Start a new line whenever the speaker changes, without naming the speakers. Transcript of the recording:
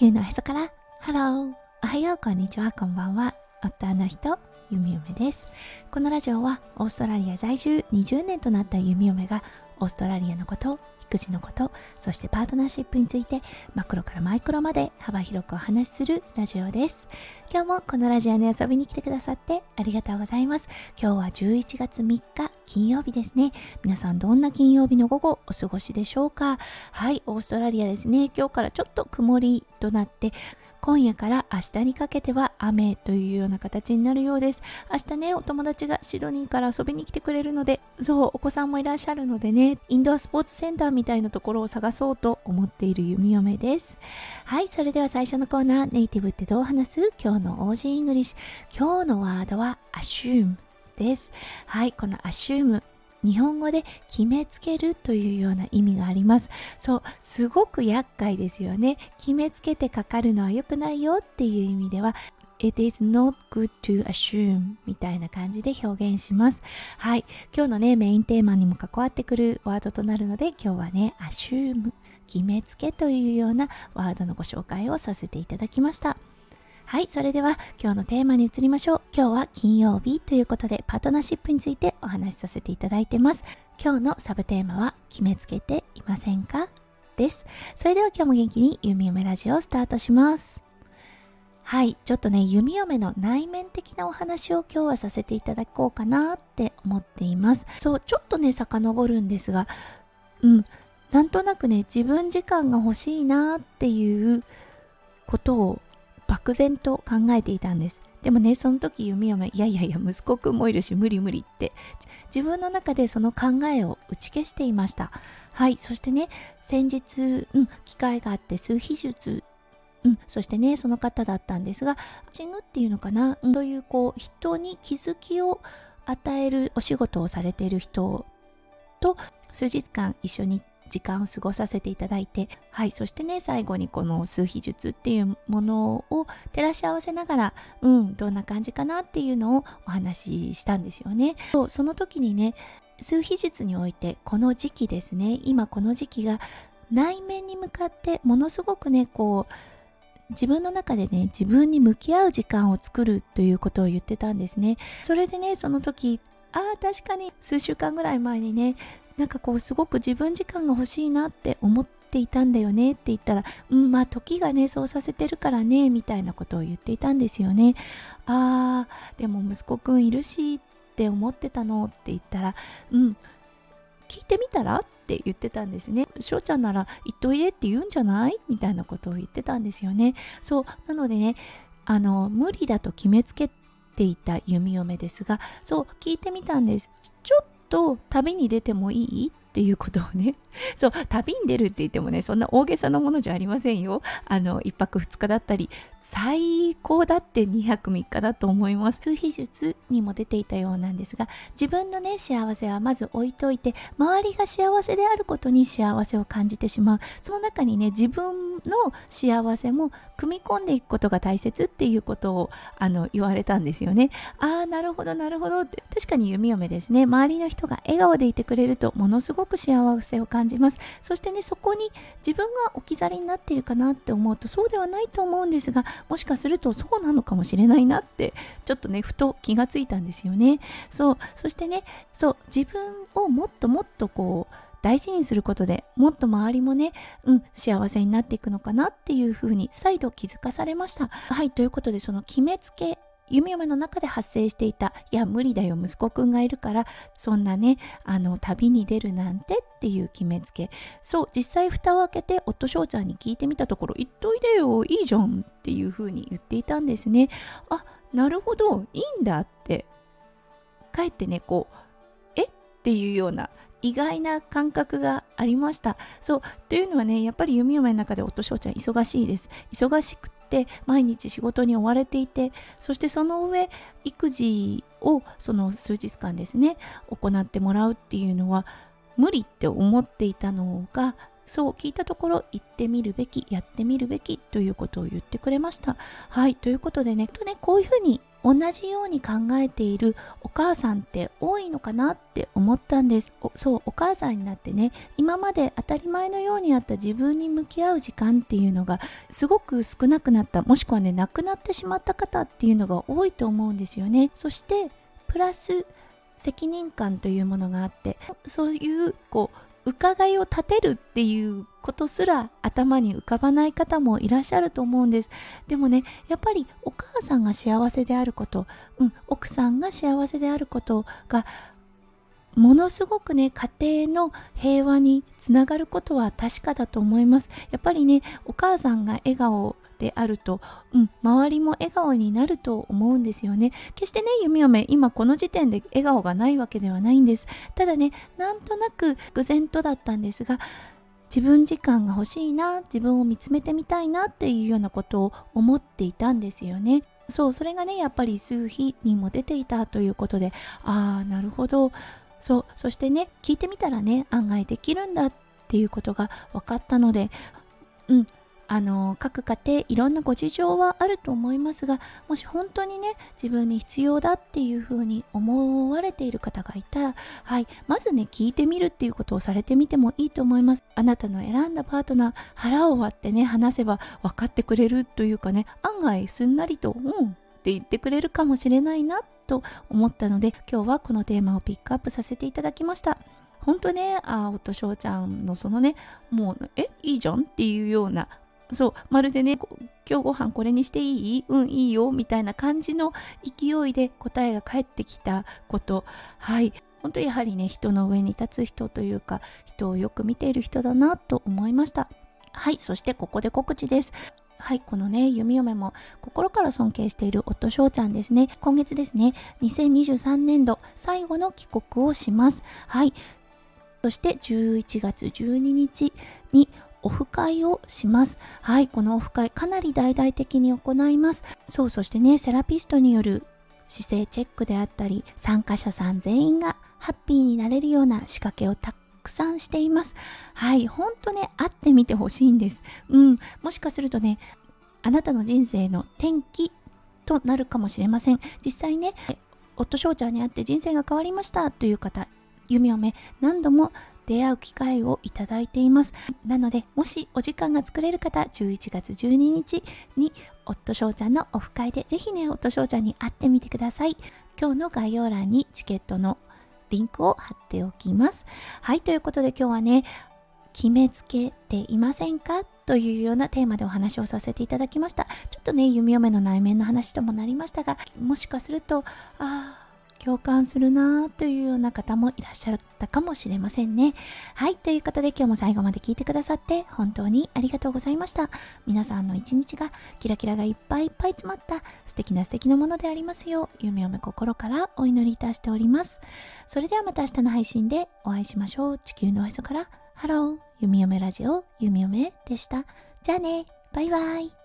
地球のへそからハローおはようこんにちは。こんばんは。夫の人ゆみゆめです。このラジオはオーストラリア在住20年となったゆみゆめがオーストラリアのこと育児のことそしてパートナーシップについてマクロからマイクロまで幅広くお話しするラジオです。今日もこのラジオに遊びに来てくださってありがとうございます。今日は11月3日金曜日ですね。皆さんどんな金曜日の午後お過ごしでしょうか？はいオーストラリアですね。今日からちょっと曇りとなって今夜から明日にかけては雨というような形になるようです。明日ね、お友達がシドニーから遊びに来てくれるので、そう、お子さんもいらっしゃるのでね、インドアスポーツセンターみたいなところを探そうと思っている弓嫁です。はい、それでは最初のコーナー、ネイティブってどう話す？今日の オージー English。今日のワードは assume です。はい、この assume 日本語で決めつけるというような意味があります。そう、すごく厄介ですよね。決めつけてかかるのは良くないよっていう意味では、It is not good to assume みたいな感じで表現します。はい。今日のね、メインテーマにも関わってくるワードとなるので、今日はね、assume 決めつけというようなワードのご紹介をさせていただきました。はい、それでは今日のテーマに移りましょう。今日は金曜日ということでパートナーシップについてお話しさせていただいてます。今日のサブテーマは決めつけていませんか？です。それでは今日も元気に弓嫁ラジオをスタートします。はい、ちょっとね、弓嫁の内面的なお話を今日はさせていただこうかなって思っています。そう、ちょっとね、遡るんですが、うん、なんとなくね、自分時間が欲しいなっていうことを漠然と考えていたんです。でもね、その時弓嫁、いやいやいや、息子くんもいるし無理無理って、自分の中でその考えを打ち消していました。はい、そしてね、先日、うん、機会があって数秘術うん、そしてねその方だったんですがチングっていうのかな、うん、というこう人に気づきを与えるお仕事をされている人と数日間一緒に時間を過ごさせていただいて、はい、そしてね、最後にこの数秘術っていうものを照らし合わせながら、うん、どんな感じかなっていうのをお話ししたんですよね。そうその時にね、数秘術においてこの時期ですね、今この時期が内面に向かってものすごくね、こう、自分の中でね自分に向き合う時間を作るということを言ってたんですねそれでねその時ああ確かに数週間ぐらい前にねなんかこうすごく自分時間が欲しいなって思っていたんだよねって言ったら、うん、まあ時がね、そうさせてるからね、みたいなことを言っていたんですよね。あー、でも息子くんいるしって思ってたのって言ったら、うん、聞いてみたらって言ってたんですね。翔ちゃんなら言っといでって言うんじゃないみたいなことを言ってたんですよね。そう、なのでね、あの、無理だと決めつけていた弓嫁ですが、そう、聞いてみたんです。ちょっと旅に出てもいい？っていうことをね。そう旅に出るって言ってもねそんな大げさなものじゃありませんよ。あの1泊2日だったり最高だって2泊3日だと思います。数秘術にも出ていたようなんですが自分のね幸せはまず置いといて周りが幸せであることに幸せを感じてしまう。その中にね自分の幸せも組み込んでいくことが大切っていうことをあの言われたんですよね。ああなるほどなるほどって。確かに弓嫁ですね。周りの人が笑顔でいてくれるとものすごごく幸せを感じます。そしてねそこに自分が置き去りになっているかなって思うとそうではないと思うんですがもしかするとそうなのかもしれないなってちょっとねふと気がついたんですよね。そう。そしてねそう自分をもっともっとこう大事にすることでもっと周りもね、うん、幸せになっていくのかなっていうふうに再度気づかされました。はい、ということでその決めつけ夢嫁の中で発生していた、いや、無理だよ、息子くんがいるから、そんなね、あの、旅に出るなんてっていう決めつけ。そう、実際蓋を開けて、夫翔ちゃんに聞いてみたところ、言っといでよ、いいじゃんっていう風に言っていたんですね。あ、なるほど、いいんだって、かえってね、こう、え？っていうような意外な感覚がありました。そう。というのはね、やっぱり弓嫁の中で夫翔ちゃん忙しいです。忙しくて、毎日仕事に追われていて、そしてその上、育児をその数日間ですね、行ってもらうっていうのは、無理って思っていたのが、そう聞いたところ行ってみるべきやってみるべきということを言ってくれました。はいということでねとねこういうふうに同じように考えているお母さんって多いのかなって思ったんです。そうお母さんになってね今まで当たり前のようにあった自分に向き合う時間っていうのがすごく少なくなった。もしくはねなくなってしまった方っていうのが多いと思うんですよね。そしてプラス責任感というものがあってそういうこう伺いを立てるっていうことすら頭に浮かばない方もいらっしゃると思うんです。でもねやっぱりお母さんが幸せであること、うん、奥さんが幸せであることがものすごくね家庭の平和につながることは確かだと思います。やっぱりねお母さんが笑顔であると、うん、周りも笑顔になると思うんですよね。決してね弓嫁今この時点で笑顔がないわけではないんです。ただねなんとなく偶然とだったんですが自分時間が欲しいな自分を見つめてみたいなっていうようなことを思っていたんですよね。そうそれがねやっぱり数日にも出ていたということでああなるほど。そうそしてね聞いてみたらね案外できるんだっていうことが分かったのでうんあの各家庭いろんなご事情はあると思いますがもし本当にね自分に必要だっていうふうに思われている方がいたらはいまずね聞いてみるっていうことをされてみてもいいと思います。あなたの選んだパートナー腹を割ってね話せば分かってくれるというかね案外すんなりとうんって言ってくれるかもしれないなと思ったので今日はこのテーマをピックアップさせていただきました本当ねあ夫翔ちゃんのそのねもうえいいじゃんっていうようなそう、まるでね、今日ご飯これにしていい？うん、いいよ、みたいな感じの勢いで答えが返ってきたこと。はい。本当やはりね、人の上に立つ人というか、人をよく見ている人だなと思いました。はい、そしてここで告知です。はい、このね、弓嫁も心から尊敬している夫翔ちゃんですね。今月ですね、2023年度最後の帰国をします。はい。そして11月12日にオフ会をします。はい、このオフ会かなり大々的に行います。そう、そしてね、セラピストによる姿勢チェックであったり、参加者さん全員がハッピーになれるような仕掛けをたくさんしています。はい、ほんとね、会ってみてほしいんです。うん、もしかするとね、あなたの人生の転機となるかもしれません。実際ね、夫翔ちゃんに会って人生が変わりましたという方、弓嫁何度も出会う機会をいただいています。なので、もしお時間が作れる方、11月12日に、夫翔ちゃんのオフ会で、ぜひね、夫翔ちゃんに会ってみてください。今日の概要欄にチケットのリンクを貼っておきます。はい、ということで今日はね、決めつけていませんかというようなテーマでお話をさせていただきました。ちょっとね、弓嫁の内面の話ともなりましたが、もしかすると、ああ、共感するなというような方もいらっしゃったかもしれませんね。はい。ということで今日も最後まで聞いてくださって本当にありがとうございました。皆さんの一日がキラキラがいっぱいいっぱい詰まった素敵な素敵なものでありますよう夢をめ心からお祈りいたしております。それではまた明日の配信でお会いしましょう。地球のおへそからハロー、弓嫁ラジオ、弓嫁でした。じゃあね、バイバイ。